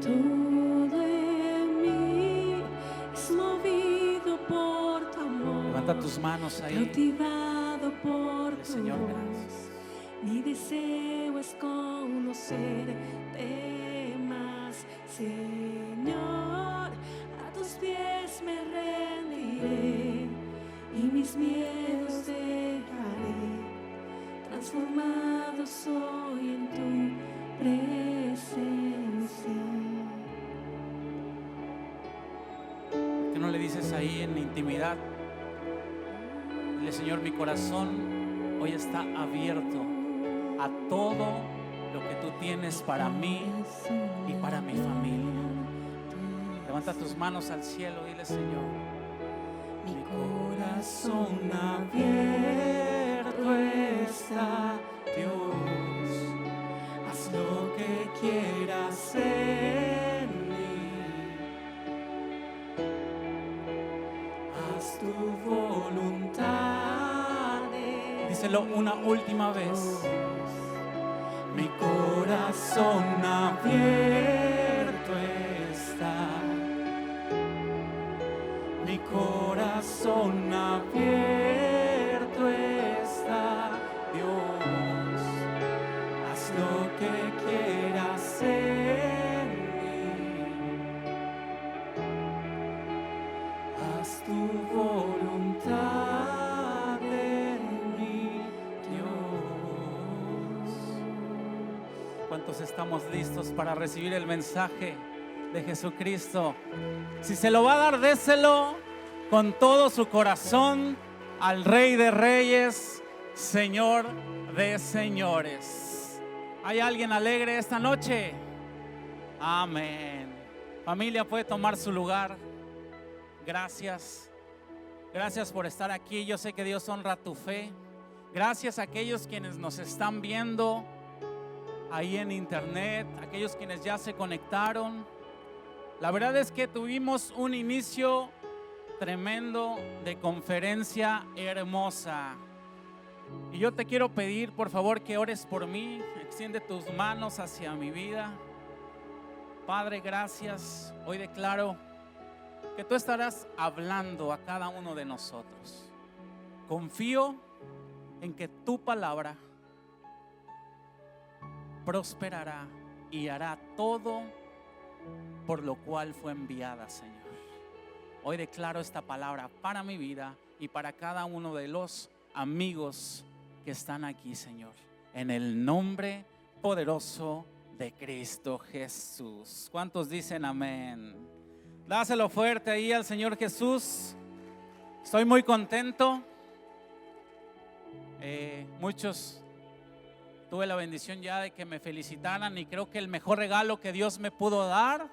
Todo en mí es movido por tu amor. Levanta tus manos ahí. Cautivado por tu Señor, gracias. Mi deseo es conocerte más, Señor. A tus pies me rendiré y mis miedos dejaré. Transformado soy en tu presencia. No le dices ahí en intimidad? Dile, Señor, mi corazón hoy está abierto a todo lo que tú tienes para mí y para mi familia. Levanta tus manos al cielo, dile, Señor. Mi corazón abierto está, Dios. Haz lo que quieras Díselo una última vez. Mi corazón abierto está. Mi corazón abierto está, Dios. Haz lo que quieras en mí. Haz tu voluntad ¿Cuántos estamos listos para recibir el mensaje de Jesucristo? Si se lo va a dar, déselo con todo su corazón al Rey de Reyes, Señor de Señores. ¿Hay alguien alegre esta noche? Amén. Familia puede tomar su lugar. Gracias. Gracias por estar aquí. Yo sé que Dios honra tu fe. Gracias a aquellos quienes nos están viendo ahí en internet, aquellos quienes ya se conectaron. La verdad es que tuvimos un inicio tremendo de conferencia hermosa. Y yo te quiero pedir, por favor, que ores por mí. Extiende tus manos hacia mi vida. Padre, gracias. Hoy declaro que tú estarás hablando a cada uno de nosotros. Confío en que tu palabra prosperará y hará todo por lo cual fue enviada, Señor. Hoy declaro esta palabra para mi vida y para cada uno de los amigos que están aquí, Señor. En el nombre poderoso de Cristo Jesús. ¿Cuántos dicen amén? Dáselo fuerte ahí al Señor Jesús. Estoy muy contento. Eh, muchos tuve la bendición ya de que me felicitaran y creo que el mejor regalo que Dios me pudo dar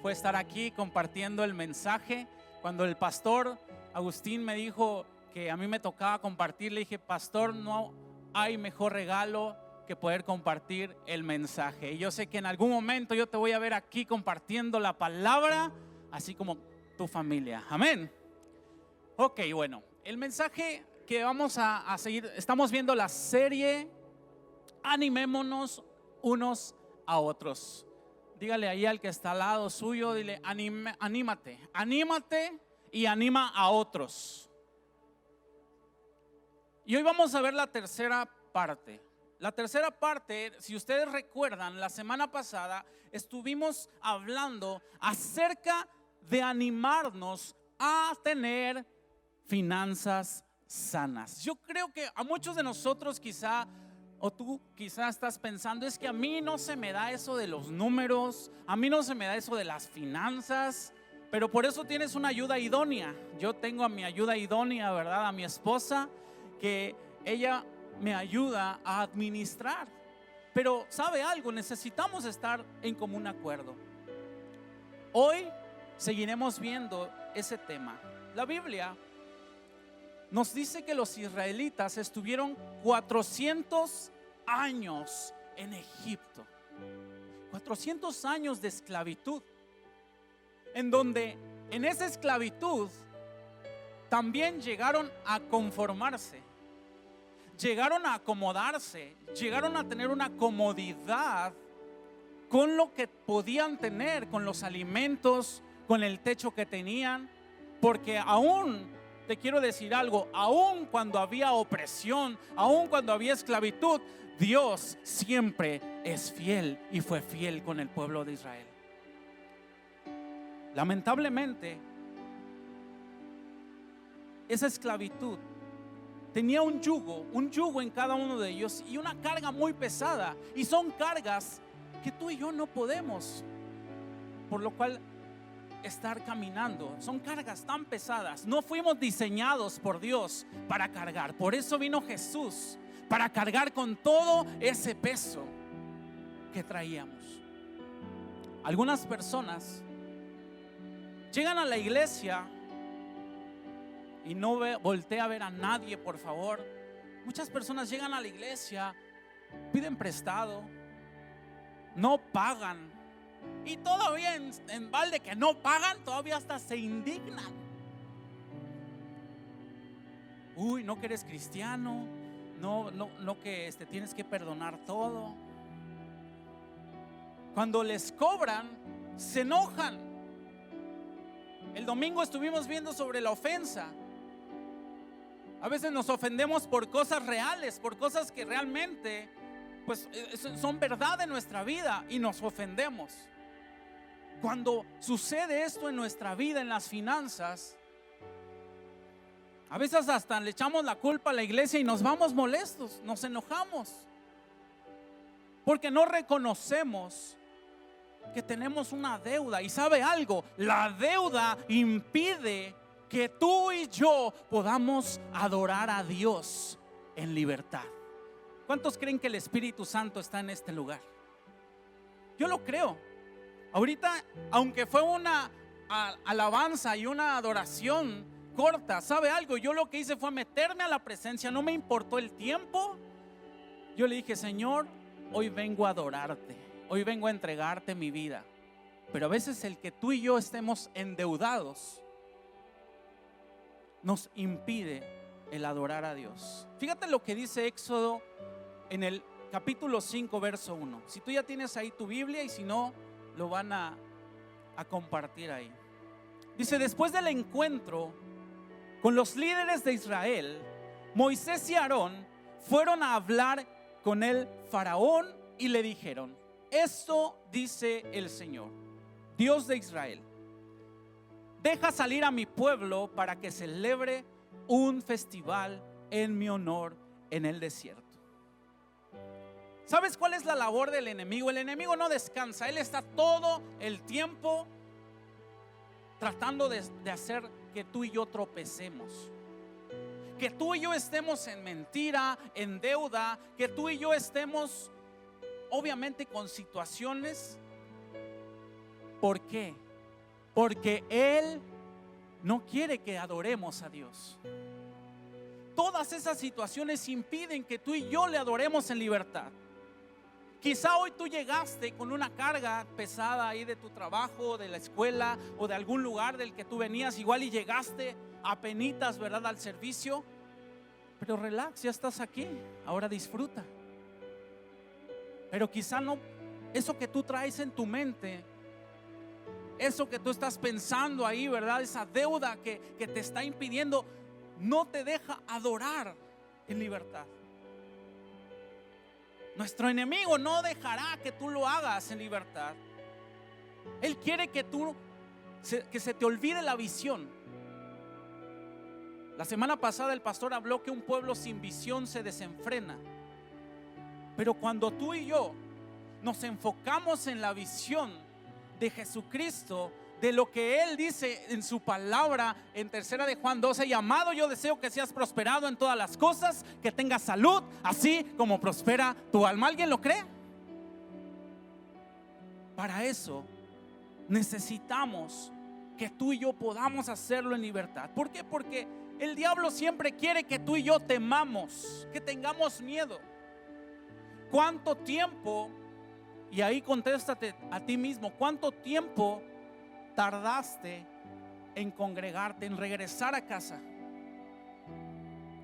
fue estar aquí compartiendo el mensaje. Cuando el pastor Agustín me dijo que a mí me tocaba compartir, le dije, pastor, no hay mejor regalo que poder compartir el mensaje. Y yo sé que en algún momento yo te voy a ver aquí compartiendo la palabra, así como tu familia. Amén. Ok, bueno, el mensaje que vamos a, a seguir, estamos viendo la serie Animémonos unos a otros. Dígale ahí al que está al lado suyo, dile, "Anime- anímate, anímate y anima a otros. Y hoy vamos a ver la tercera parte. La tercera parte, si ustedes recuerdan, la semana pasada estuvimos hablando acerca de animarnos a tener finanzas sanas. Yo creo que a muchos de nosotros quizá, o tú quizá estás pensando, es que a mí no se me da eso de los números, a mí no se me da eso de las finanzas, pero por eso tienes una ayuda idónea. Yo tengo a mi ayuda idónea, ¿verdad? A mi esposa, que ella me ayuda a administrar. Pero sabe algo, necesitamos estar en común acuerdo. Hoy seguiremos viendo ese tema. La Biblia nos dice que los israelitas estuvieron 400 años en Egipto. 400 años de esclavitud. En donde en esa esclavitud también llegaron a conformarse. Llegaron a acomodarse, llegaron a tener una comodidad con lo que podían tener, con los alimentos, con el techo que tenían, porque aún, te quiero decir algo, aún cuando había opresión, aún cuando había esclavitud, Dios siempre es fiel y fue fiel con el pueblo de Israel. Lamentablemente, esa esclavitud tenía un yugo, un yugo en cada uno de ellos y una carga muy pesada. Y son cargas que tú y yo no podemos. Por lo cual estar caminando. Son cargas tan pesadas. No fuimos diseñados por Dios para cargar. Por eso vino Jesús, para cargar con todo ese peso que traíamos. Algunas personas llegan a la iglesia y no ve, voltea a ver a nadie, por favor. Muchas personas llegan a la iglesia, piden prestado, no pagan. Y todavía en, balde que no pagan, todavía hasta se indignan. Uy, no que eres cristiano, no, no, no que este, tienes que perdonar todo. Cuando les cobran, se enojan. El domingo estuvimos viendo sobre la ofensa. A veces nos ofendemos por cosas reales, por cosas que realmente pues eh, son verdad en nuestra vida y nos ofendemos. Cuando sucede esto en nuestra vida, en las finanzas, a veces hasta le echamos la culpa a la iglesia y nos vamos molestos, nos enojamos. Porque no reconocemos que tenemos una deuda. Y sabe algo, la deuda impide que tú y yo podamos adorar a Dios en libertad. ¿Cuántos creen que el Espíritu Santo está en este lugar? Yo lo creo. Ahorita, aunque fue una alabanza y una adoración corta, ¿sabe algo? Yo lo que hice fue meterme a la presencia, no me importó el tiempo. Yo le dije, Señor, hoy vengo a adorarte, hoy vengo a entregarte mi vida. Pero a veces el que tú y yo estemos endeudados nos impide el adorar a Dios. Fíjate lo que dice Éxodo en el capítulo 5, verso 1. Si tú ya tienes ahí tu Biblia y si no, lo van a, compartir ahí. Dice, después del encuentro con los líderes de Israel, Moisés y Aarón fueron a hablar con el faraón y le dijeron, esto dice el Señor, Dios de Israel deja salir a mi pueblo para que celebre un festival en mi honor en el desierto. ¿Sabes cuál es la labor del enemigo? El enemigo no descansa, él está todo el tiempo tratando de, hacer que tú y yo tropecemos. Que tú y yo estemos en mentira, en deuda, que tú y yo estemos obviamente con situaciones. ¿Por qué? Porque Él no quiere que adoremos a Dios. Todas esas situaciones impiden que tú y yo le adoremos en libertad. Quizá hoy tú llegaste con una carga pesada ahí de tu trabajo, de la escuela o de algún lugar del que tú venías, igual y llegaste a penitas, ¿verdad? Al servicio. Pero relax, ya estás aquí, ahora disfruta. Pero quizá no, eso que tú traes en tu mente eso que tú estás pensando ahí, ¿verdad? Esa deuda que, te está impidiendo, no te deja adorar en libertad. Nuestro enemigo no dejará que tú lo hagas en libertad. Él quiere que tú, que se te olvide la visión. La semana pasada el pastor habló que un pueblo sin visión se desenfrena. Pero cuando tú y yo nos enfocamos en la visión, de Jesucristo, de lo que Él dice en su palabra en tercera de Juan 12, llamado yo deseo que seas prosperado en todas las cosas, que tengas salud, así como prospera tu alma. ¿Alguien lo cree? Para eso necesitamos que tú y yo podamos hacerlo en libertad. ¿Por qué? Porque el diablo siempre quiere que tú y yo temamos, que tengamos miedo. ¿Cuánto tiempo y ahí contéstate a ti mismo, ¿cuánto tiempo tardaste en congregarte, en regresar a casa?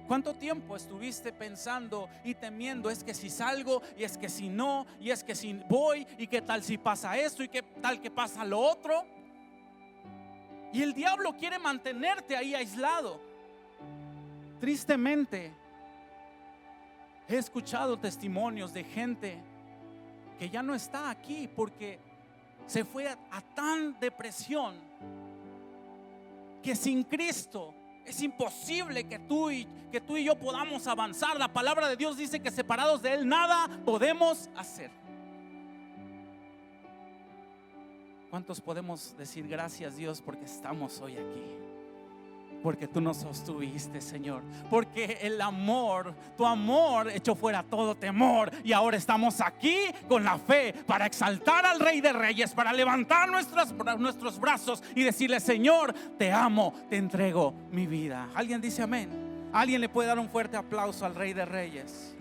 ¿Cuánto tiempo estuviste pensando y temiendo? Es que si salgo y es que si no, y es que si voy y qué tal si pasa esto y qué tal que pasa lo otro. Y el diablo quiere mantenerte ahí aislado. Tristemente, he escuchado testimonios de gente que ya no está aquí porque se fue a, tan depresión que sin Cristo es imposible que tú, y, que tú y yo podamos avanzar. La palabra de Dios dice que separados de Él nada podemos hacer. ¿Cuántos podemos decir gracias Dios porque estamos hoy aquí? Porque tú nos sostuviste, Señor. Porque el amor, tu amor echó fuera todo temor. Y ahora estamos aquí con la fe para exaltar al Rey de Reyes, para levantar nuestros, nuestros brazos y decirle, Señor, te amo, te entrego mi vida. ¿Alguien dice amén? ¿Alguien le puede dar un fuerte aplauso al Rey de Reyes?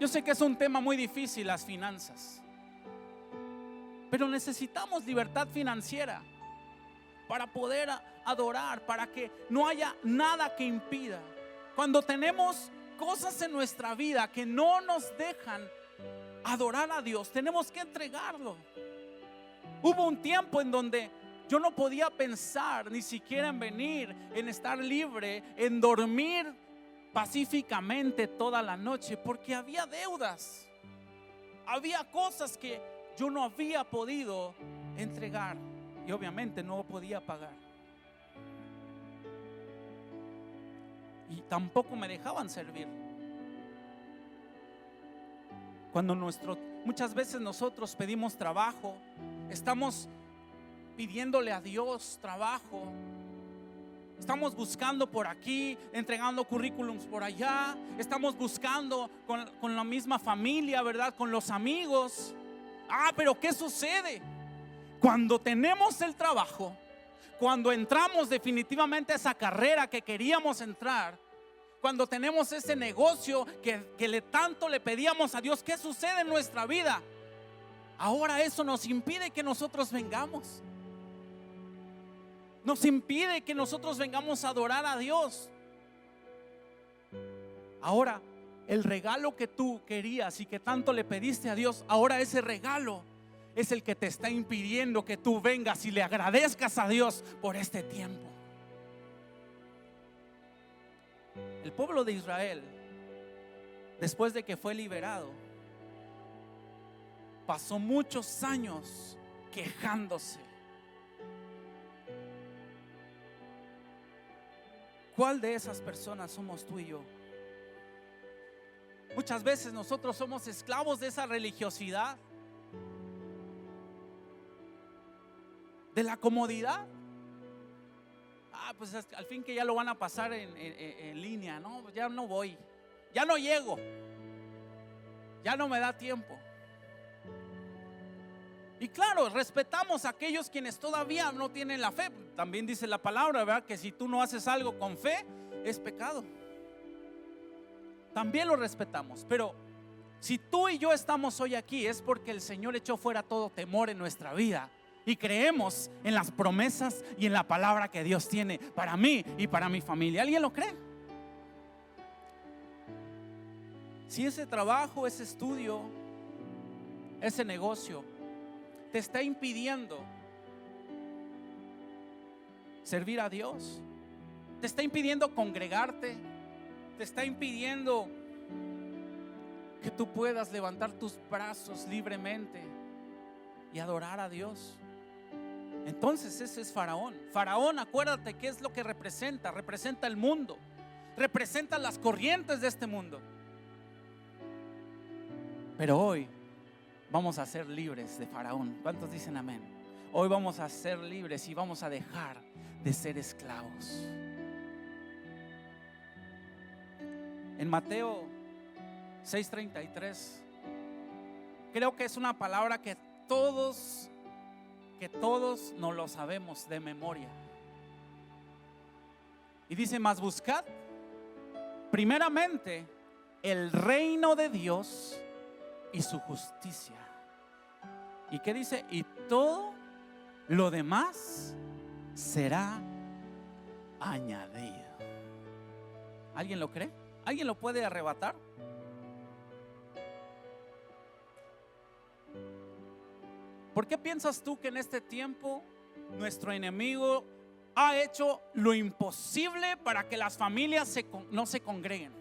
Yo sé que es un tema muy difícil las finanzas. Pero necesitamos libertad financiera para poder adorar, para que no haya nada que impida. Cuando tenemos cosas en nuestra vida que no nos dejan adorar a Dios, tenemos que entregarlo. Hubo un tiempo en donde yo no podía pensar ni siquiera en venir, en estar libre, en dormir pacíficamente toda la noche, porque había deudas, había cosas que yo no había podido entregar y obviamente no podía pagar. Y tampoco me dejaban servir. Cuando nuestro, muchas veces nosotros pedimos trabajo, estamos pidiéndole a Dios trabajo, Estamos buscando por aquí, entregando currículums por allá. Estamos buscando con, con, la misma familia, ¿verdad? Con los amigos. Ah, pero ¿qué sucede? Cuando tenemos el trabajo, cuando entramos definitivamente a esa carrera que queríamos entrar, cuando tenemos ese negocio que, tanto le pedíamos a Dios, ¿qué sucede en nuestra vida? Ahora eso nos impide que nosotros vengamos. Nos impide que nosotros vengamos a adorar a Dios. Ahora el regalo que tú querías y que tanto le pediste a Dios, ahora ese regalo es el que te está impidiendo que tú vengas y le agradezcas a Dios por este tiempo. El pueblo de Israel, después de que fue liberado, pasó muchos años quejándose. ¿Cuál de esas personas somos tú y yo? Muchas veces nosotros somos esclavos de esa religiosidad, de la comodidad. Ah, pues al fin que ya lo van a pasar en, línea, no, ya no voy, ya no llego, ya no me da tiempo. Y claro, respetamos a aquellos quienes todavía no tienen la fe. También dice la palabra, ¿verdad? Que si tú no haces algo con fe, es pecado también lo respetamos. Pero si tú y yo estamos hoy aquí es porque el Señor echó fuera todo temor en nuestra vida. Y creemos en las promesas y en la palabra que Dios tiene para mí y para mi familia. ¿Alguien lo cree? Si ese trabajo, ese estudio, ese negocio te está impidiendo servir a Dios, te está impidiendo congregarte, te está impidiendo que tú puedas levantar tus brazos libremente y adorar a Dios. Entonces ese es Faraón. Faraón, acuérdate qué es lo que representa. Representa el mundo. Representa las corrientes de este mundo. Pero hoy vamos a ser libres de Faraón. ¿Cuántos dicen amén? Hoy vamos a ser libres y vamos a dejar de ser esclavos. En Mateo 6:33, creo que es una palabra que todos, que todos no lo sabemos de memoria. Y dice, más buscad primeramente el reino de Dios y su justicia. ¿Y qué dice? Y todo lo demás será añadido. ¿Alguien lo cree? ¿Alguien lo puede arrebatar? ¿Por qué piensas tú que en este tiempo nuestro enemigo ha hecho lo imposible para que las familias no se congreguen?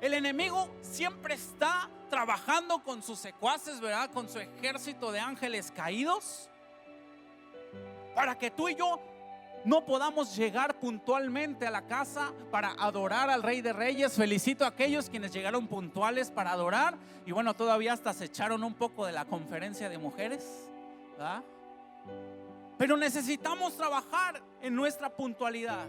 El enemigo siempre está trabajando con sus secuaces, ¿verdad? Con su ejército de ángeles caídos. Para que tú y yo no podamos llegar puntualmente a la casa para adorar al Rey de Reyes. Felicito a aquellos quienes llegaron puntuales para adorar. Y bueno, todavía hasta se echaron un poco de la conferencia de mujeres. ¿verdad? Pero necesitamos trabajar en nuestra puntualidad.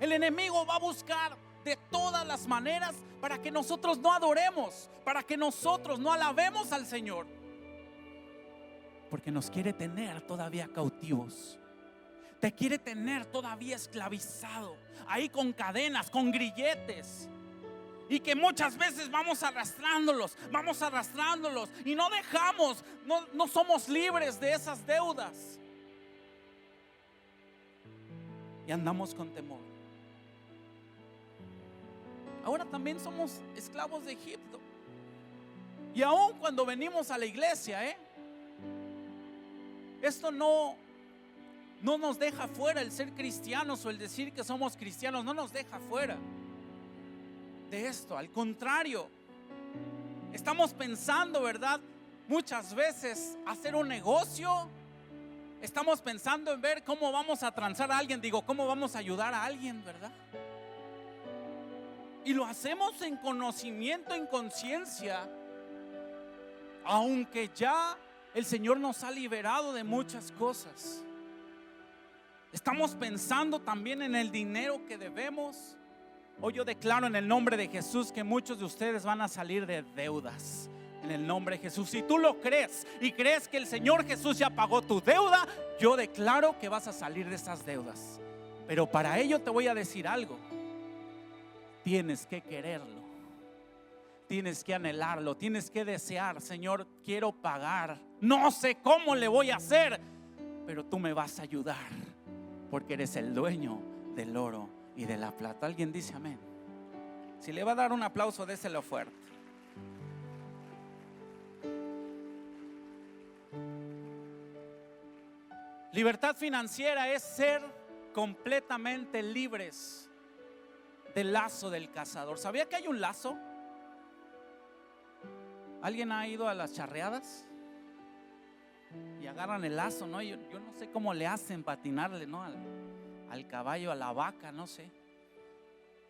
El enemigo va a buscar de todas las maneras para que nosotros no adoremos, para que nosotros no alabemos al Señor. Porque nos quiere tener todavía cautivos. Te quiere tener todavía esclavizado, ahí con cadenas, con grilletes. Y que muchas veces vamos arrastrándolos, vamos arrastrándolos y no dejamos, no, no somos libres de esas deudas. Y andamos con temor. Ahora también somos esclavos de Egipto. Y aún cuando venimos a la iglesia, ¿eh? Esto no, no nos deja fuera el ser cristianos o el decir que somos cristianos, no nos deja fuera de esto. Al contrario, estamos pensando, ¿verdad? Muchas veces hacer un negocio. Estamos pensando en ver cómo vamos a transar a alguien, digo, cómo vamos a ayudar a alguien, ¿verdad? Y lo hacemos en conocimiento, en conciencia, aunque ya el Señor nos ha liberado de muchas cosas. Estamos pensando también en el dinero que debemos. Hoy yo declaro en el nombre de Jesús que muchos de ustedes van a salir de deudas. En el nombre de Jesús. Si tú lo crees y crees que el Señor Jesús ya pagó tu deuda, yo declaro que vas a salir de esas deudas. Pero para ello te voy a decir algo. Tienes que quererlo. Tienes que anhelarlo. Tienes que desear, Señor, quiero pagar. No sé cómo le voy a hacer, pero tú me vas a ayudar. Porque eres el dueño del oro y de la plata. Alguien dice amén. Si le va a dar un aplauso, déselo fuerte. Libertad financiera es ser completamente libres del lazo del cazador. ¿Sabía que hay un lazo? ¿Alguien ha ido a las charreadas? Y agarran el lazo, ¿no? Yo, no sé cómo le hacen patinarle, ¿no? Al, al caballo, a la vaca, no sé.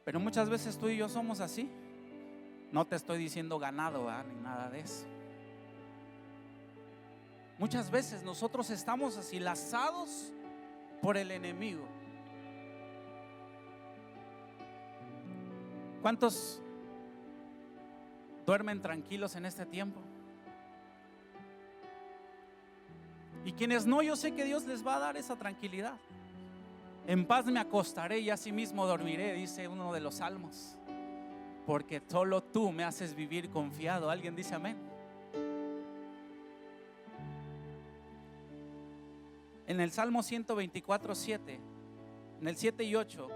Pero muchas veces tú y yo somos así. No te estoy diciendo ganado, ni nada de eso. Muchas veces nosotros estamos así lazados por el enemigo. ¿Cuántos duermen tranquilos en este tiempo? Y quienes no, yo sé que Dios les va a dar esa tranquilidad. En paz me acostaré y asimismo dormiré, dice uno de los salmos. Porque solo tú me haces vivir confiado. ¿Alguien dice amén? En el Salmo 124, 7, en el 7 y 8,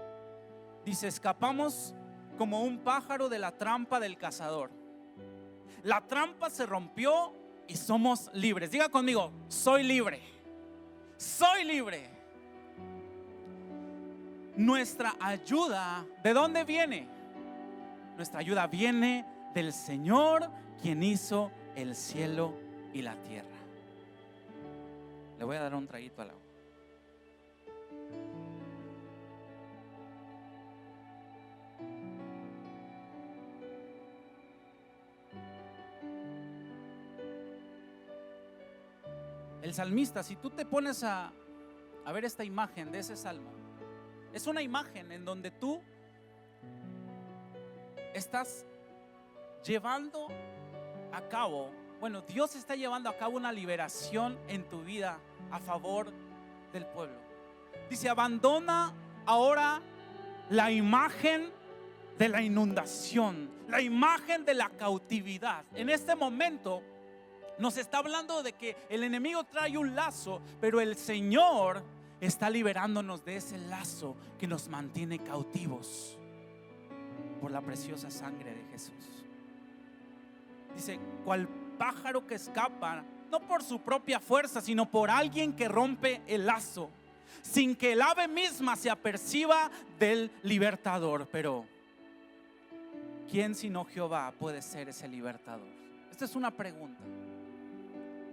dice, escapamos como un pájaro de la trampa del cazador. La trampa se rompió y somos libres. Diga conmigo, soy libre. Soy libre. Nuestra ayuda, ¿de dónde viene? Nuestra ayuda viene del Señor, quien hizo el cielo y la tierra. Le voy a dar un traguito al agua. El salmista, si tú te pones a, ver esta imagen de ese salmo, es una imagen en donde tú estás llevando a cabo, bueno, Dios está llevando a cabo una liberación en tu vida a favor del pueblo. Dice, abandona ahora la imagen de la inundación, la imagen de la cautividad. En este momento nos está hablando de que el enemigo trae un lazo, pero el Señor está liberándonos de ese lazo que nos mantiene cautivos por la preciosa sangre de Jesús. Dice, cual pájaro que escapa, no por su propia fuerza, sino por alguien que rompe el lazo, sin que el ave misma se aperciba del libertador. Pero, ¿quién sino Jehová puede ser ese libertador? Esta es una pregunta.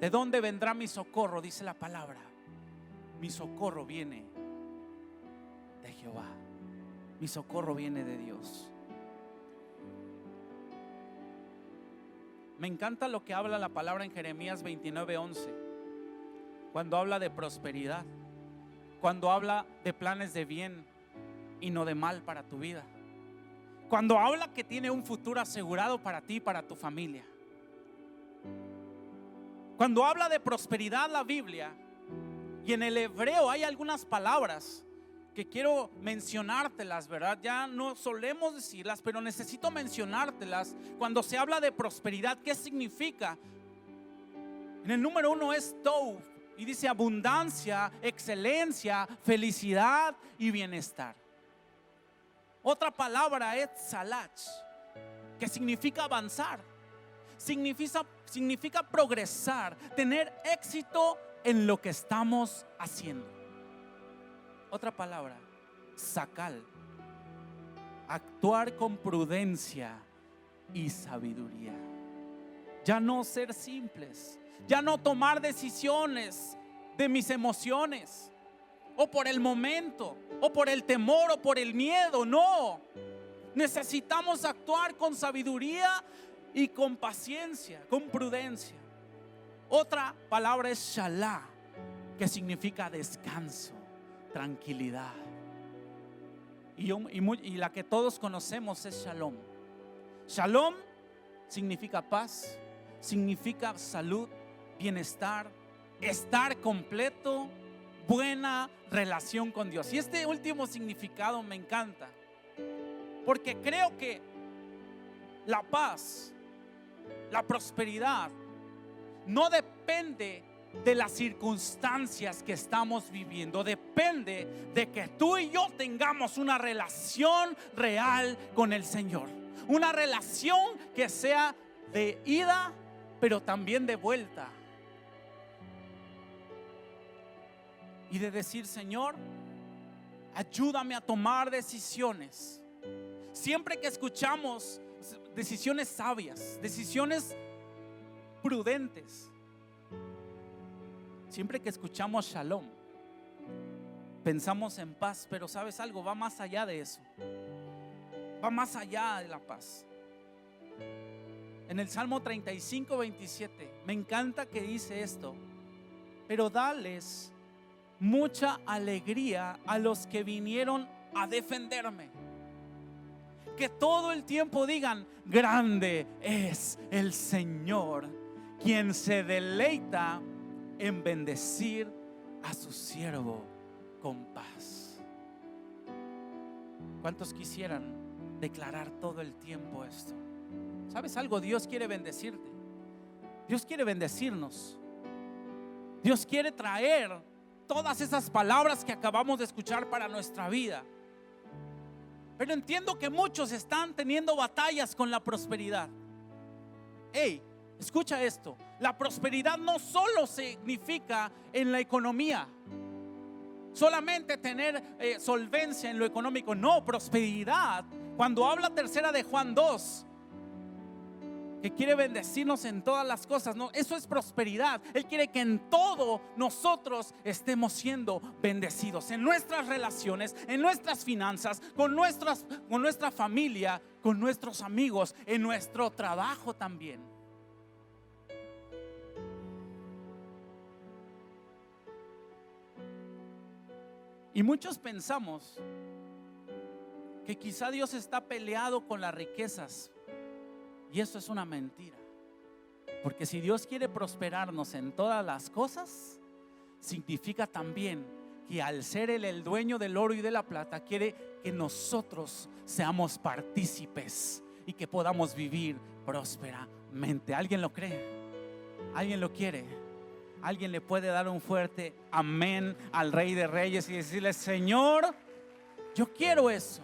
¿De dónde vendrá mi socorro? Dice la palabra. Mi socorro viene de Jehová. Mi socorro viene de Dios. Me encanta lo que habla la palabra en Jeremías 29:11, cuando habla de prosperidad, cuando habla de planes de bien y no de mal para tu vida, cuando habla que tiene un futuro asegurado para ti y para tu familia. Cuando habla de prosperidad la Biblia, y en el hebreo hay algunas palabras que quiero mencionártelas, ¿verdad? Ya no solemos decirlas, pero necesito mencionártelas. Cuando se habla de prosperidad, ¿qué significa? En el número uno es Tov y dice abundancia, excelencia, felicidad y bienestar. Otra palabra es Salach, que significa avanzar, significa, significa progresar, tener éxito en lo que estamos haciendo. Otra palabra, sacal. Actuar con prudencia y sabiduría. Ya no ser simples. Ya no tomar decisiones de mis emociones. O por el momento. O por el temor. O por el miedo. No. Necesitamos actuar con sabiduría y con paciencia. Con prudencia. Otra palabra es shalá. Que significa descanso tranquilidad. Y, y, la que todos conocemos es shalom. Shalom significa paz, significa salud, bienestar, estar completo, buena relación con Dios. Y este último significado me encanta, porque creo que la paz, la prosperidad, no depende de las circunstancias que estamos viviendo. Depende de que tú y yo tengamos una relación real con el Señor. Una relación que sea de ida, pero también de vuelta. Y de decir, Señor, ayúdame a tomar decisiones. Siempre que escuchamos decisiones sabias, decisiones prudentes, Siempre que escuchamos shalom, pensamos en paz, pero sabes algo, va más allá de eso. Va más allá de la paz. En el Salmo 35, 27, me encanta que dice esto, pero dales mucha alegría a los que vinieron a defenderme. Que todo el tiempo digan, grande es el Señor, quien se deleita en bendecir a su siervo con paz. ¿Cuántos quisieran declarar todo el tiempo esto? ¿Sabes algo? Dios quiere bendecirte. Dios quiere bendecirnos. Dios quiere traer todas esas palabras que acabamos de escuchar para nuestra vida. Pero entiendo que muchos están teniendo batallas con la prosperidad. Hey, escucha esto. La prosperidad no solo significa en la economía, solamente tener eh, solvencia en lo económico. No, prosperidad. Cuando habla tercera de Juan 2, que quiere bendecirnos en todas las cosas, no, eso es prosperidad. Él quiere que en todo nosotros estemos siendo bendecidos, en nuestras relaciones, en nuestras finanzas, con, nuestras, con nuestra familia, con nuestros amigos, en nuestro trabajo también. Y muchos pensamos que quizá Dios está peleado con las riquezas. Y eso es una mentira. Porque si Dios quiere prosperarnos en todas las cosas, significa también que al ser Él el dueño del oro y de la plata, quiere que nosotros seamos partícipes y que podamos vivir prósperamente. ¿Alguien lo cree? ¿Alguien lo quiere? Alguien le puede dar un fuerte amén al Rey de Reyes y decirle, Señor, yo quiero eso.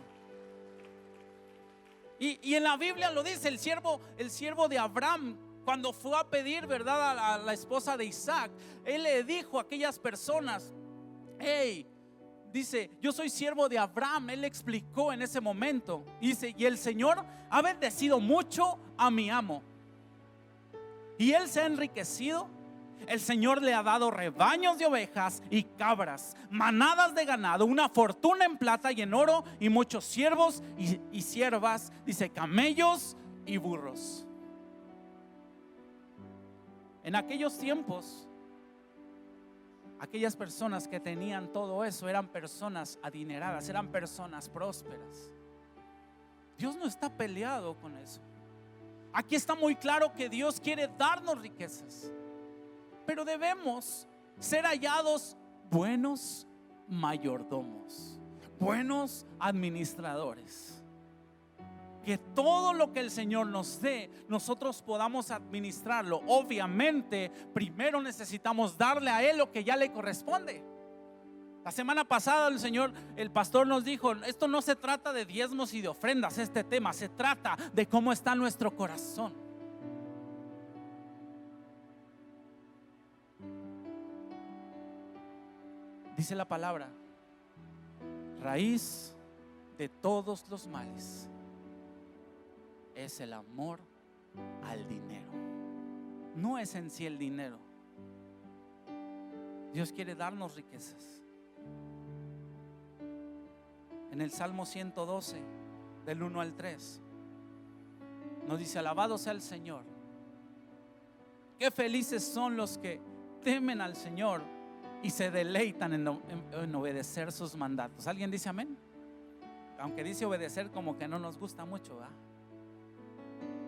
Y, en la Biblia lo dice el siervo, el siervo de Abraham, cuando fue a pedir, ¿verdad?, a la, a la esposa de Isaac, él le dijo a aquellas personas, hey, dice, yo soy siervo de Abraham, él explicó en ese momento, dice, y el Señor ha bendecido mucho a mi amo. Y él se ha enriquecido. El Señor le ha dado rebaños de ovejas y cabras, manadas de ganado, una fortuna en plata y en oro y muchos siervos y, siervas, dice, camellos y burros. En aquellos tiempos, aquellas personas que tenían todo eso eran personas adineradas, eran personas prósperas. Dios no está peleado con eso. Aquí está muy claro que Dios quiere darnos riquezas, pero debemos ser hallados buenos mayordomos, buenos administradores. Que todo lo que el Señor nos dé, nosotros podamos administrarlo. Obviamente, primero necesitamos darle a Él lo que ya le corresponde. La semana pasada el Señor, el pastor nos dijo, esto no se trata de diezmos y de ofrendas, este tema, se trata de cómo está nuestro corazón. Dice la palabra, raíz de todos los males es el amor al dinero. No es en sí el dinero. Dios quiere darnos riquezas. En el Salmo 112, del 1 al 3, nos dice, alabado sea el Señor. Qué felices son los que temen al Señor y se deleitan en, obedecer sus mandatos. ¿Alguien dice amén? Aunque dice obedecer como que no nos gusta mucho.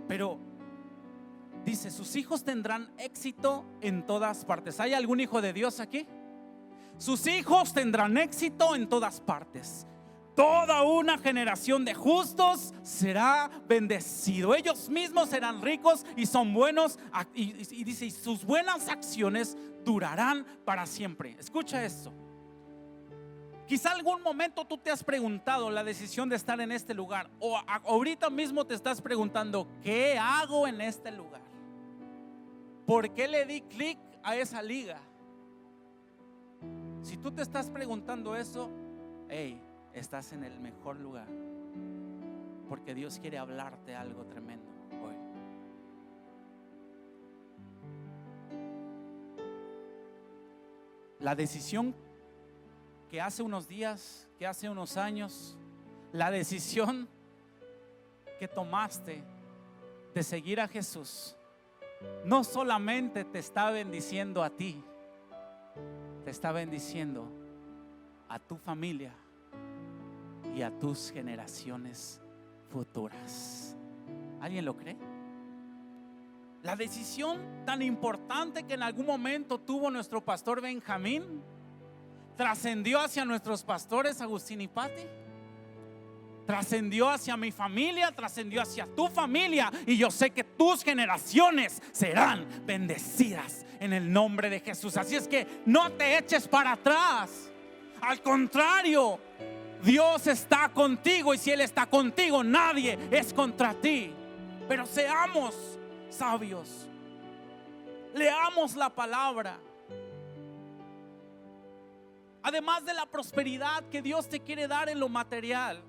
Pero dice, sus hijos tendrán éxito en todas partes. ¿Hay algún hijo de Dios aquí? Sus hijos tendrán éxito en todas partes. Toda una generación de justos será bendecido. Ellos mismos serán ricos y son buenos. Y, dice, y sus buenas acciones durarán para siempre. Escucha esto. Quizá algún momento tú te has preguntado la decisión de estar en este lugar. O ahorita mismo te estás preguntando, ¿qué hago en este lugar? ¿Por qué le di clic a esa liga? Si tú te estás preguntando eso, hey, estás en el mejor lugar. Porque Dios quiere hablarte algo tremendo hoy. La decisión que hace unos días, que hace unos años, la decisión que tomaste de seguir a Jesús, no solamente te está bendiciendo a ti, te está bendiciendo a tu familia y a tus generaciones futuras. ¿Alguien lo cree? La decisión tan importante que en algún momento tuvo nuestro pastor Benjamín trascendió hacia nuestros pastores Agustín y Pati. Trascendió hacia mi familia, trascendió hacia tu familia y yo sé que tus generaciones serán bendecidas en el nombre de Jesús. Así es que no te eches para atrás. Al contrario, Dios está contigo y si Él está contigo, nadie es contra ti. Pero seamos sabios. Leamos la palabra. Además de la prosperidad que Dios te quiere dar en lo material,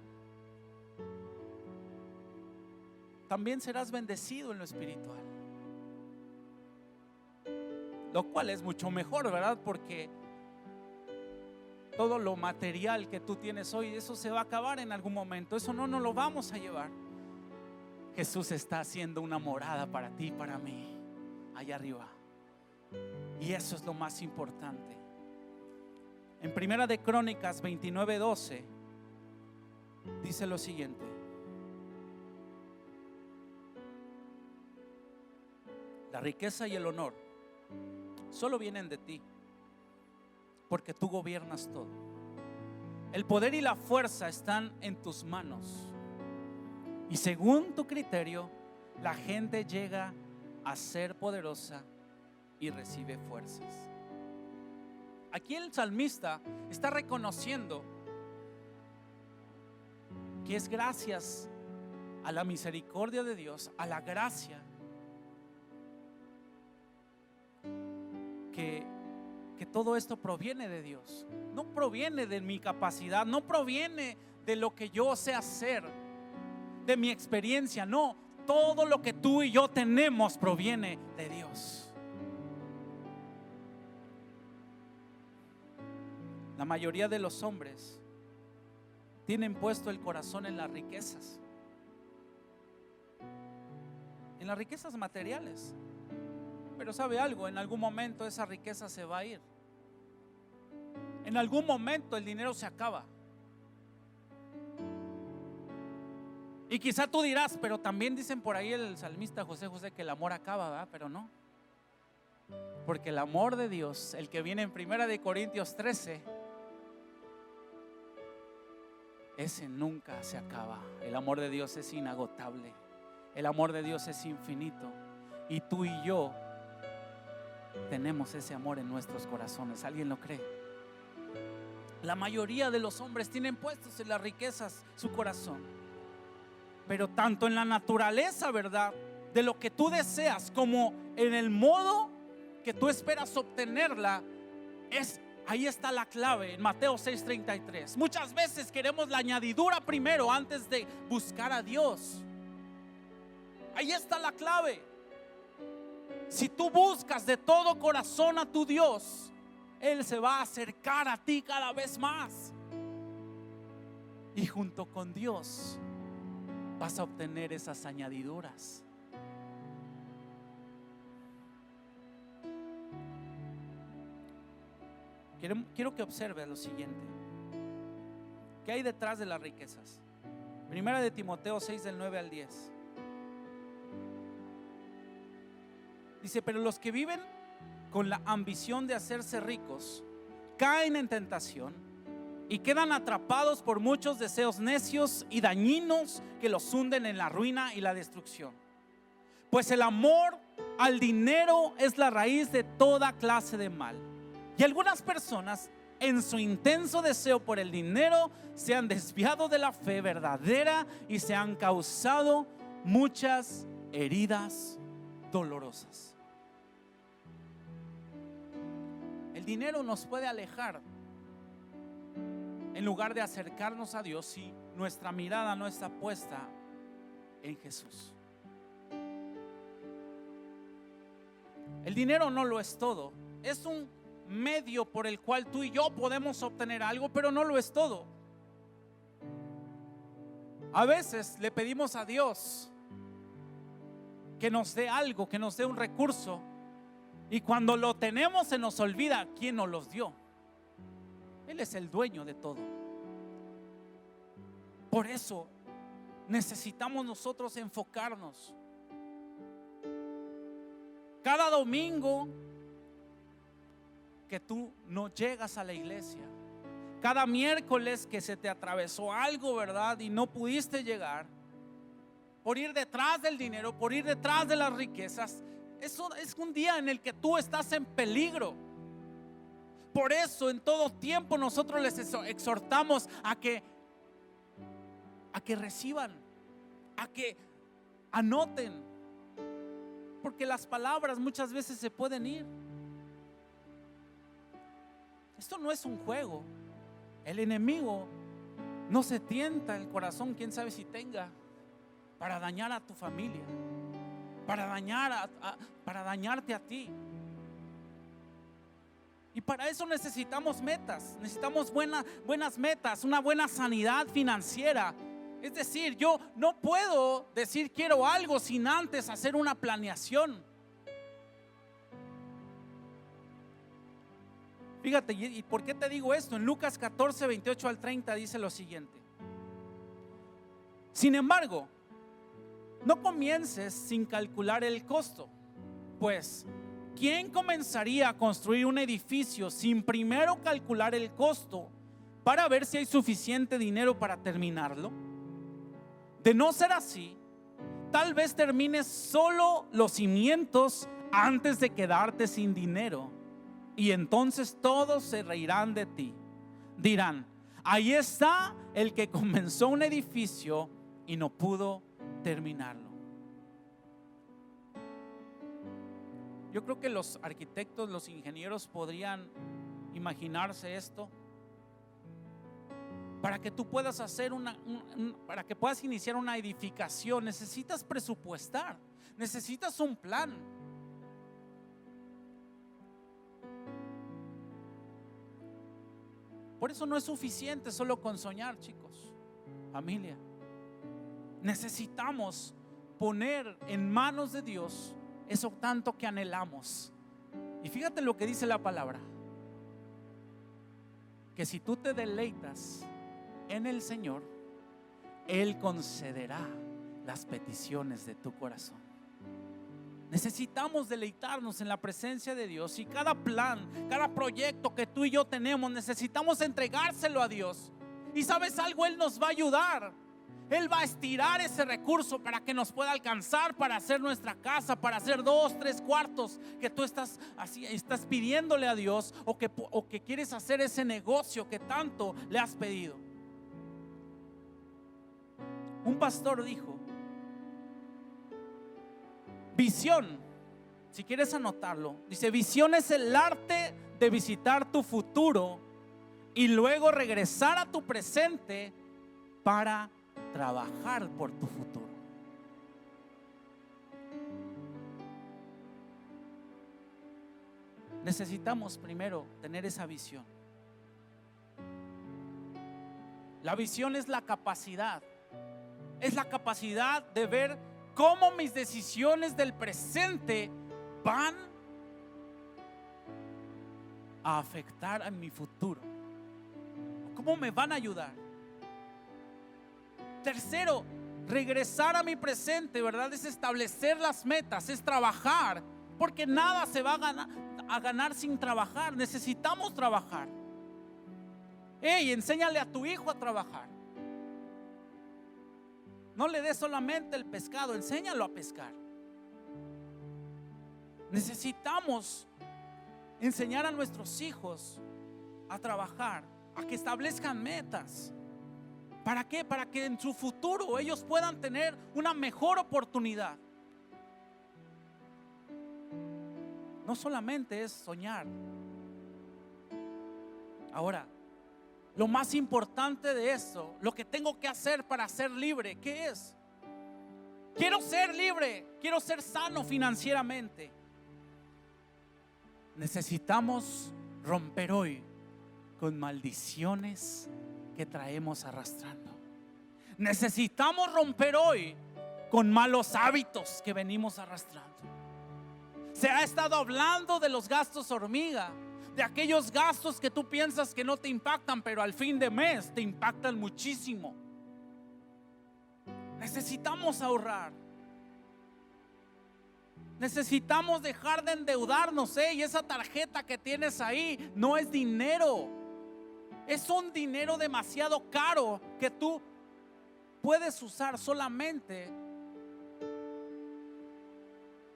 también serás bendecido en lo espiritual. Lo cual es mucho mejor, ¿verdad? Porque todo lo material que tú tienes hoy, eso se va a acabar en algún momento. Eso no nos lo vamos a llevar. Jesús está haciendo una morada para ti y para mí, allá arriba. Y eso es lo más importante. En Primera de Crónicas 29:12 dice lo siguiente. La riqueza y el honor solo vienen de ti, porque tú gobiernas todo. El poder y la fuerza están en tus manos. Y según tu criterio, la gente llega a ser poderosa y recibe fuerzas. Aquí el salmista está reconociendo que es gracias a la misericordia de Dios, a la gracia, que, todo esto proviene de Dios. No proviene de mi capacidad, no proviene de lo que yo sé hacer, de mi experiencia, no. Todo lo que tú y yo tenemos proviene de Dios. La mayoría de los hombres tienen puesto el corazón en las riquezas, en las riquezas materiales. Pero sabe algo, en algún momento esa riqueza se va a ir. En algún momento el dinero se acaba. Y quizá tú dirás, pero también dicen por ahí el salmista José José que el amor acaba, ¿verdad? Pero no. Porque el amor de Dios, el que viene en Primera de Corintios 13, ese nunca se acaba. El amor de Dios es inagotable. El amor de Dios es infinito. Y tú y yo tenemos ese amor en nuestros corazones. ¿Alguien lo cree? La mayoría de los hombres tienen puestos en las riquezas su corazón. Pero tanto en la naturaleza, ¿verdad? De lo que tú deseas como en el modo que tú esperas obtenerla, es Ahí está la clave en Mateo 6:33. Muchas veces queremos la añadidura primero antes de buscar a Dios. Ahí está la clave. Si tú buscas de todo corazón a tu Dios, Él se va a acercar a ti cada vez más. Y junto con Dios vas a obtener esas añadiduras. Quiero, que observes lo siguiente. ¿Qué hay detrás de las riquezas? Primera de Timoteo 6 del 9 al 10. Dice, pero los que viven con la ambición de hacerse ricos caen en tentación y quedan atrapados por muchos deseos necios y dañinos que los hunden en la ruina y la destrucción. Pues el amor al dinero es la raíz de toda clase de mal. Y algunas personas en su intenso deseo por el dinero se han desviado de la fe verdadera y se han causado muchas heridas dolorosas. El dinero nos puede alejar en lugar de acercarnos a Dios si nuestra mirada no está puesta en Jesús. El dinero no lo es todo, es un medio por el cual tú y yo podemos obtener algo, pero no lo es todo. A veces le pedimos a Dios que nos dé algo, que nos dé un recurso, y cuando lo tenemos se nos olvida quién nos los dio. Él es el dueño de todo. Por eso necesitamos nosotros enfocarnos. Cada domingo que tú no llegas a la iglesia. Cada miércoles que se te atravesó algo, ¿verdad? Y no pudiste llegar. Por ir detrás del dinero, por ir detrás de las riquezas. Eso es un día en el que tú estás en peligro. Por eso en todo tiempo nosotros les exhortamos a que a que reciban, a que anoten. Porque las palabras muchas veces se pueden ir. Esto no es un juego. El enemigo no se tienta el corazón, quién sabe si tenga, para dañar a tu familia, para, dañar para dañarte a ti. Y para eso necesitamos metas, necesitamos buenas metas, una buena sanidad financiera. Es decir, yo no puedo decir quiero algo sin antes hacer una planeación. Fíjate, ¿y por qué te digo esto? En Lucas 14, 28 al 30 dice lo siguiente. Sin embargo, no comiences sin calcular el costo, pues ¿quién comenzaría a construir un edificio sin primero calcular el costo para ver si hay suficiente dinero para terminarlo? De no ser así, tal vez termines solo los cimientos antes de quedarte sin dinero. Y entonces todos se reirán de ti. Dirán, ahí está el que comenzó un edificio y no pudo terminarlo. Yo creo que los arquitectos, los ingenieros podrían imaginarse esto. Para que tú puedas hacer una, para que puedas iniciar una edificación, necesitas presupuestar, necesitas un plan. Por eso no es suficiente solo con soñar, chicos, familia. Necesitamos poner en manos de Dios eso tanto que anhelamos. Y fíjate lo que dice la palabra. Que si tú te deleitas en el Señor, Él concederá las peticiones de tu corazón. Necesitamos deleitarnos en la presencia de Dios y cada plan, cada proyecto que tú y yo tenemos, necesitamos entregárselo a Dios. Y sabes algo, Él nos va a ayudar. Él va a estirar ese recurso para que nos pueda alcanzar para hacer nuestra casa, para hacer dos, tres cuartos que tú estás pidiéndole a Dios o que, o que quieres hacer ese negocio que tanto le has pedido. Un pastor dijo, visión, si quieres anotarlo, dice, visión es el arte de visitar tu futuro y luego regresar a tu presente para trabajar por tu futuro. Necesitamos primero tener esa visión. La visión es la capacidad, es la capacidad de ver cómo mis decisiones del presente van a afectar a mi futuro. ¿Cómo me van a ayudar? Tercero, regresar a mi presente, ¿verdad? Es establecer las metas, es trabajar, porque nada se va a ganar, a ganar sin trabajar. Necesitamos trabajar. Hey, enséñale a tu hijo a trabajar. No le des solamente el pescado, enséñalo a pescar. Necesitamos enseñar a nuestros hijos a trabajar, a que establezcan metas. ¿Para qué? Para que en su futuro ellos puedan tener una mejor oportunidad. No solamente es soñar. Ahora, lo más importante de eso, lo que tengo que hacer para ser libre, ¿qué es? Quiero ser libre, quiero ser sano financieramente. Necesitamos romper hoy con maldiciones que traemos arrastrando. Necesitamos romper hoy con malos hábitos que venimos arrastrando. Se ha estado hablando de los gastos hormiga, de aquellos gastos que tú piensas que no te impactan, pero al fin de mes te impactan muchísimo. Necesitamos ahorrar. Necesitamos dejar de endeudarnos, ¿eh? Y esa tarjeta que tienes ahí no es dinero. Es un dinero demasiado caro que tú puedes usar solamente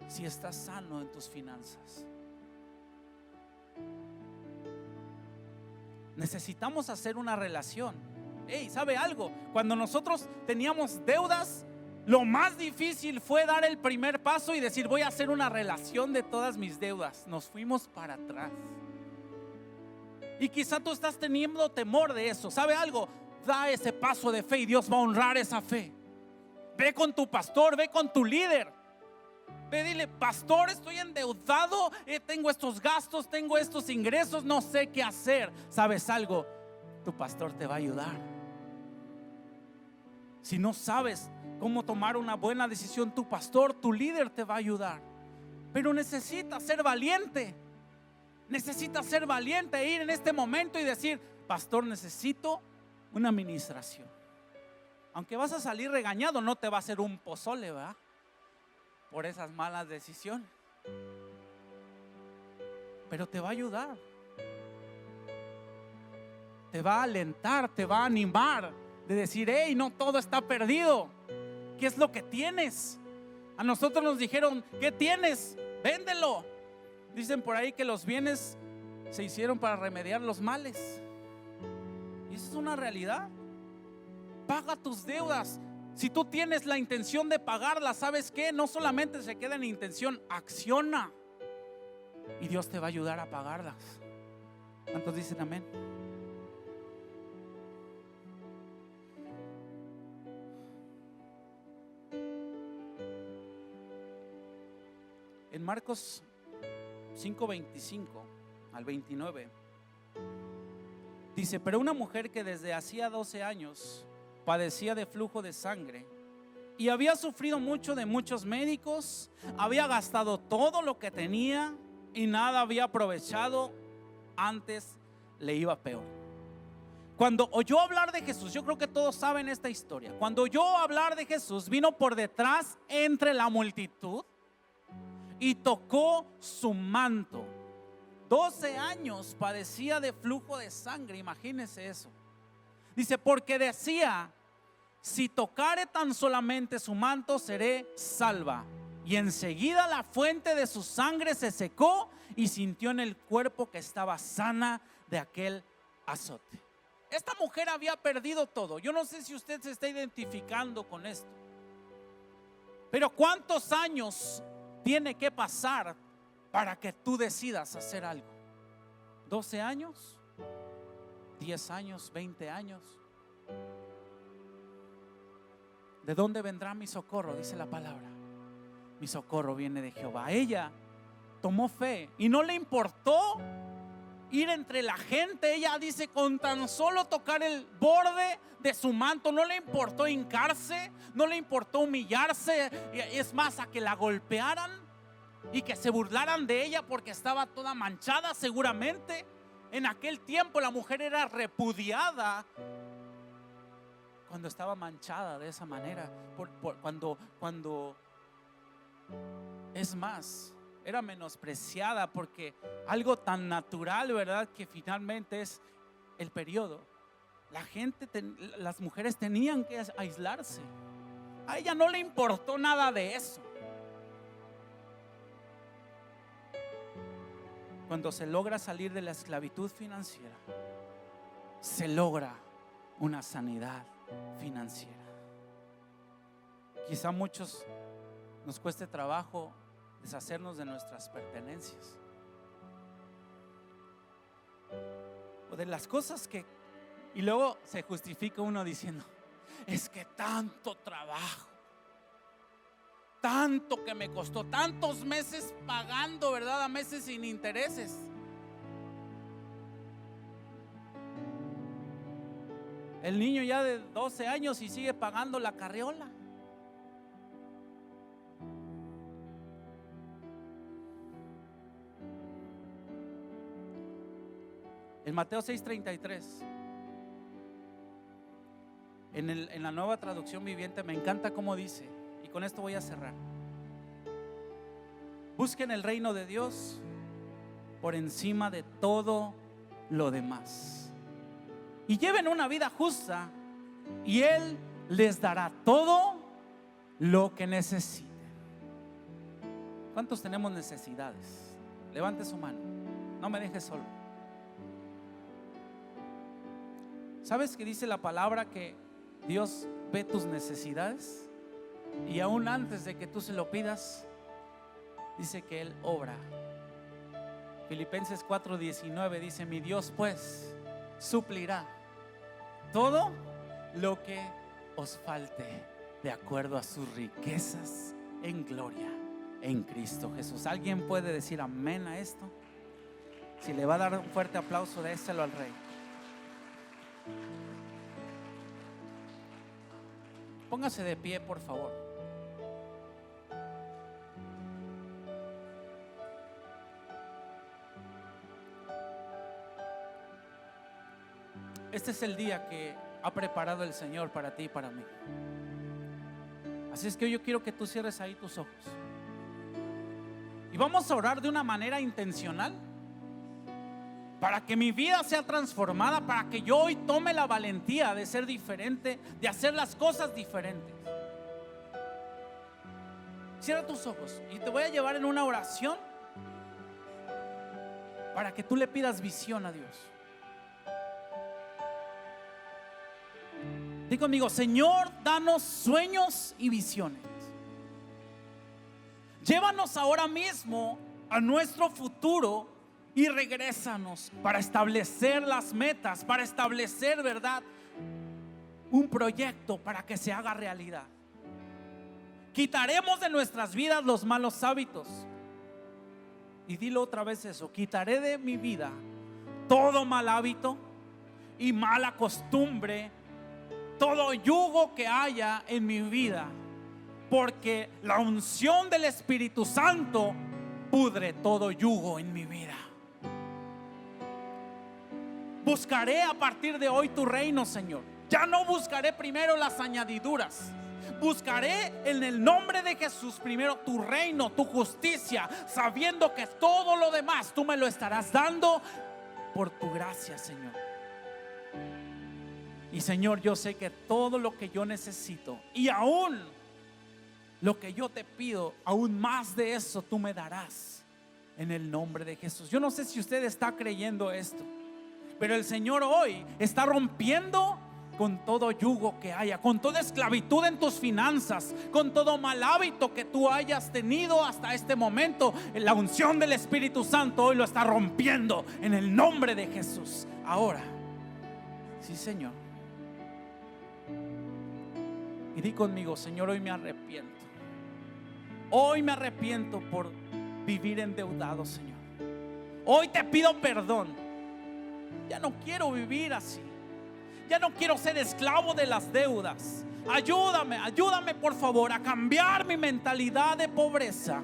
si estás sano en tus finanzas. Necesitamos hacer una relación. Hey, ¿sabe algo? Cuando nosotros teníamos deudas, lo más difícil fue dar el primer paso y decir, voy a hacer una relación de todas mis deudas. Nos fuimos para atrás. Y quizá tú estás teniendo temor de eso. ¿Sabe algo? Da ese paso de fe y Dios va a honrar esa fe. Ve con tu pastor, ve con tu líder. Ve, dile, pastor, estoy endeudado, eh, tengo estos gastos, tengo estos ingresos, no sé qué hacer. ¿Sabes algo? Tu pastor te va a ayudar. Si no sabes cómo tomar una buena decisión, tu pastor, tu líder te va a ayudar. Pero necesitas ser valiente. Necesitas ser valiente e ir en este momento y decir, pastor, necesito una administración. Aunque vas a salir regañado, no te va a hacer un pozole, ¿verdad? Por esas malas decisiones. Pero te va a ayudar. Te va a alentar, te va a animar de decir, hey, no todo está perdido. ¿Qué es lo que tienes? A nosotros nos dijeron, ¿qué tienes? véndelo. Dicen por ahí que los bienes se hicieron para remediar los males. Y eso es una realidad. Paga tus deudas. Si tú tienes la intención de pagarlas, ¿sabes qué? No solamente se queda en intención, acciona. Y Dios te va a ayudar a pagarlas. ¿Cuántos dicen amén? En Marcos 5:25 al 29 dice, pero una mujer que desde hacía 12 años padecía de flujo de sangre y había sufrido mucho de muchos médicos, había gastado todo lo que tenía y nada había aprovechado, antes le iba peor. Cuando oyó hablar de Jesús, yo creo que todos saben esta historia. Cuando oyó hablar de Jesús, vino por detrás entre la multitud y tocó su manto. 12 años padecía de flujo de sangre, imagínese eso. Dice, porque decía, si tocare tan solamente su manto, seré salva. Y enseguida la fuente de su sangre se secó y sintió en el cuerpo que estaba sana de aquel azote. Esta mujer había perdido todo. Yo no sé si usted se está identificando con esto. Pero ¿cuántos años tiene que pasar para que tú decidas hacer algo? ¿12 años? ¿10 años? ¿20 años? ¿De dónde vendrá mi socorro? Dice la palabra. Mi socorro viene de Jehová. Ella tomó fe y no le importó ir entre la gente. Ella dice, con tan solo tocar el borde de su manto, no le importó hincarse, no le importó humillarse. Es más, a que la golpearan y que se burlaran de ella porque estaba toda manchada seguramente. En aquel tiempo la mujer era repudiada cuando estaba manchada de esa manera. cuando, cuando, es más, era menospreciada porque algo tan natural, ¿verdad? Que finalmente es el periodo. La gente, las mujeres tenían que aislarse. A ella no le importó nada de eso. Cuando se logra salir de la esclavitud financiera, se logra una sanidad financiera. Quizá muchos nos cueste trabajo deshacernos de nuestras pertenencias. O de las cosas que... Y luego se justifica uno diciendo, es que tanto trabajo, tanto que me costó, tantos meses pagando, ¿verdad? A meses sin intereses. El niño ya de 12 años y sigue pagando la carriola. En Mateo 6:33, en, en la nueva traducción viviente, me encanta cómo dice, y con esto voy a cerrar. Busquen el reino de Dios por encima de todo lo demás. Y lleven una vida justa y Él les dará todo lo que necesiten. ¿Cuántos tenemos necesidades? Levante su mano. No me deje solo. ¿Sabes que dice la palabra que Dios ve tus necesidades? Y aún antes de que tú se lo pidas, dice que Él obra. Filipenses 4:19 dice, mi Dios pues suplirá todo lo que os falte de acuerdo a sus riquezas en gloria en Cristo Jesús. ¿Alguien puede decir amén a esto? Si le va a dar un fuerte aplauso, déselo al Rey. Póngase de pie, por favor. Este es el día que ha preparado el Señor para ti y para mí. Así es que yo quiero que tú cierres ahí tus ojos. Y vamos a orar de una manera intencional para que mi vida sea transformada, para que yo hoy tome la valentía de ser diferente, de hacer las cosas diferentes. Cierra tus ojos y te voy a llevar en una oración para que tú le pidas visión a Dios. Di conmigo, Señor, danos sueños y visiones. Llévanos ahora mismo a nuestro futuro y regrésanos para establecer las metas, para establecer, ¿verdad? Un proyecto para que se haga realidad. Quitaremos de nuestras vidas los malos hábitos. Y dilo otra vez eso, quitaré de mi vida todo mal hábito y mala costumbre, todo yugo que haya en mi vida, porque la unción del Espíritu Santo pudre todo yugo en mi vida. Buscaré a partir de hoy tu reino, Señor. Ya no buscaré primero las añadiduras. Buscaré en el nombre de Jesús primero tu reino, tu justicia, sabiendo que todo lo demás tú me lo estarás dando por tu gracia, Señor. Y Señor, yo sé que todo lo que yo necesito y aún lo que yo te pido, aún más de eso tú me darás en el nombre de Jesús. Yo no sé si usted está creyendo esto, pero el Señor hoy está rompiendo con todo yugo que haya, con toda esclavitud en tus finanzas, con todo mal hábito que tú hayas tenido hasta este momento. La unción del Espíritu Santo hoy lo está rompiendo en el nombre de Jesús. Ahora, sí Señor. Y di conmigo, Señor, hoy me arrepiento. Hoy me arrepiento por vivir endeudado, Señor. Hoy te pido perdón. Ya no quiero vivir así. Ya no quiero ser esclavo de las deudas. Ayúdame, ayúdame por favor a cambiar mi mentalidad de pobreza.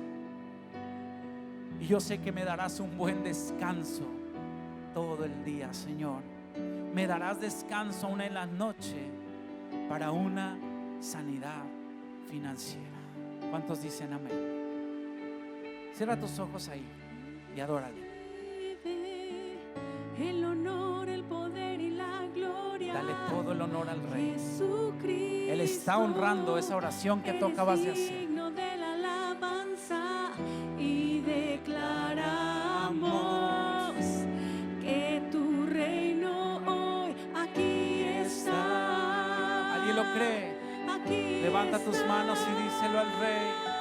Y yo sé que me darás un buen descanso todo el día, Señor. Me darás descanso una en la noche para una sanidad financiera. ¿Cuántos dicen amén? Cierra tus ojos ahí y adórale. El honor, el poder y la gloria. Dale todo el honor al Rey. Jesucristo. Él está honrando esa oración que tú acabas de hacer. digno de la alabanza y declaramos que tu reino hoy aquí está. ¿Alguien lo cree? Aquí Levanta tus manos y díselo al Rey.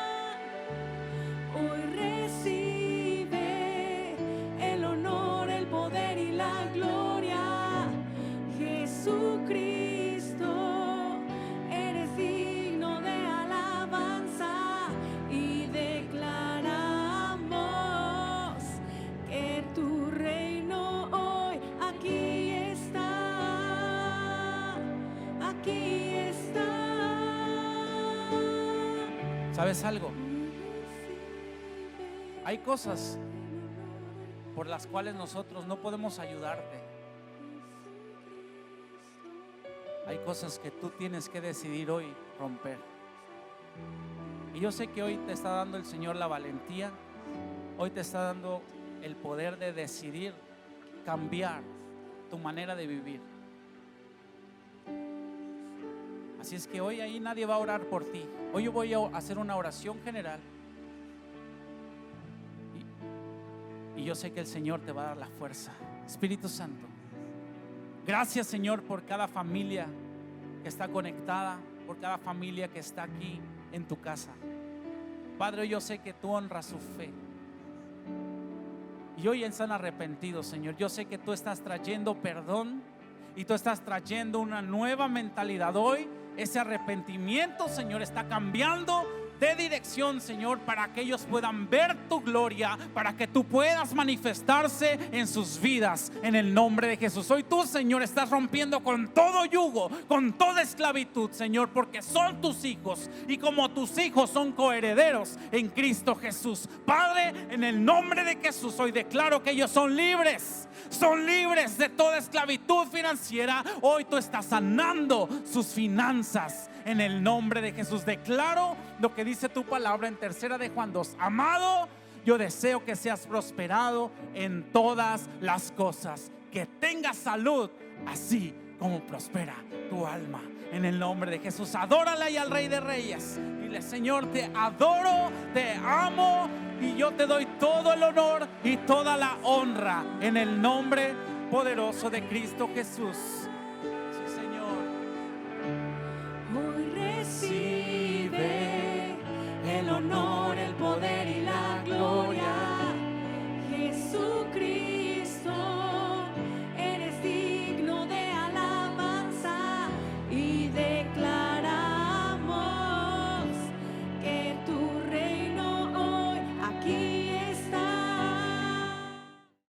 ¿Sabes algo? Hay cosas por las cuales nosotros no podemos ayudarte. Hay cosas que tú tienes que decidir hoy romper. Y yo sé que hoy te está dando el Señor la valentía, hoy te está dando el poder de decidir cambiar tu manera de vivir. Así es que hoy ahí nadie va a orar por ti. Hoy yo voy a hacer una oración general. Y, yo sé que el Señor te va a dar la fuerza. Espíritu Santo. Gracias Señor por cada familia que está conectada, por cada familia que está aquí en tu casa. Padre, yo sé que tú honras su fe. Y hoy están arrepentidos, Señor. Yo sé que tú estás trayendo perdón y tú estás trayendo una nueva mentalidad. Hoy ese arrepentimiento, Señor, está cambiando de dirección, Señor, para que ellos puedan ver tu gloria, para que tú puedas manifestarse en sus vidas, en el nombre de Jesús. Hoy tú, Señor, estás rompiendo con todo yugo, con toda esclavitud, Señor, porque son tus hijos y como tus hijos son coherederos en Cristo Jesús. Padre, en el nombre de Jesús, hoy declaro que ellos son libres, son libres de toda esclavitud financiera. Hoy tú estás sanando sus finanzas en el nombre de Jesús. Declaro lo que dice tu palabra en tercera de Juan 2. Amado, yo deseo que seas prosperado en todas las cosas, que tengas salud, así como prospera tu alma. En el nombre de Jesús, adórale y al Rey de Reyes. Dile, Señor, te adoro, te amo y yo te doy todo el honor y toda la honra en el nombre poderoso de Cristo Jesús. honor, el poder.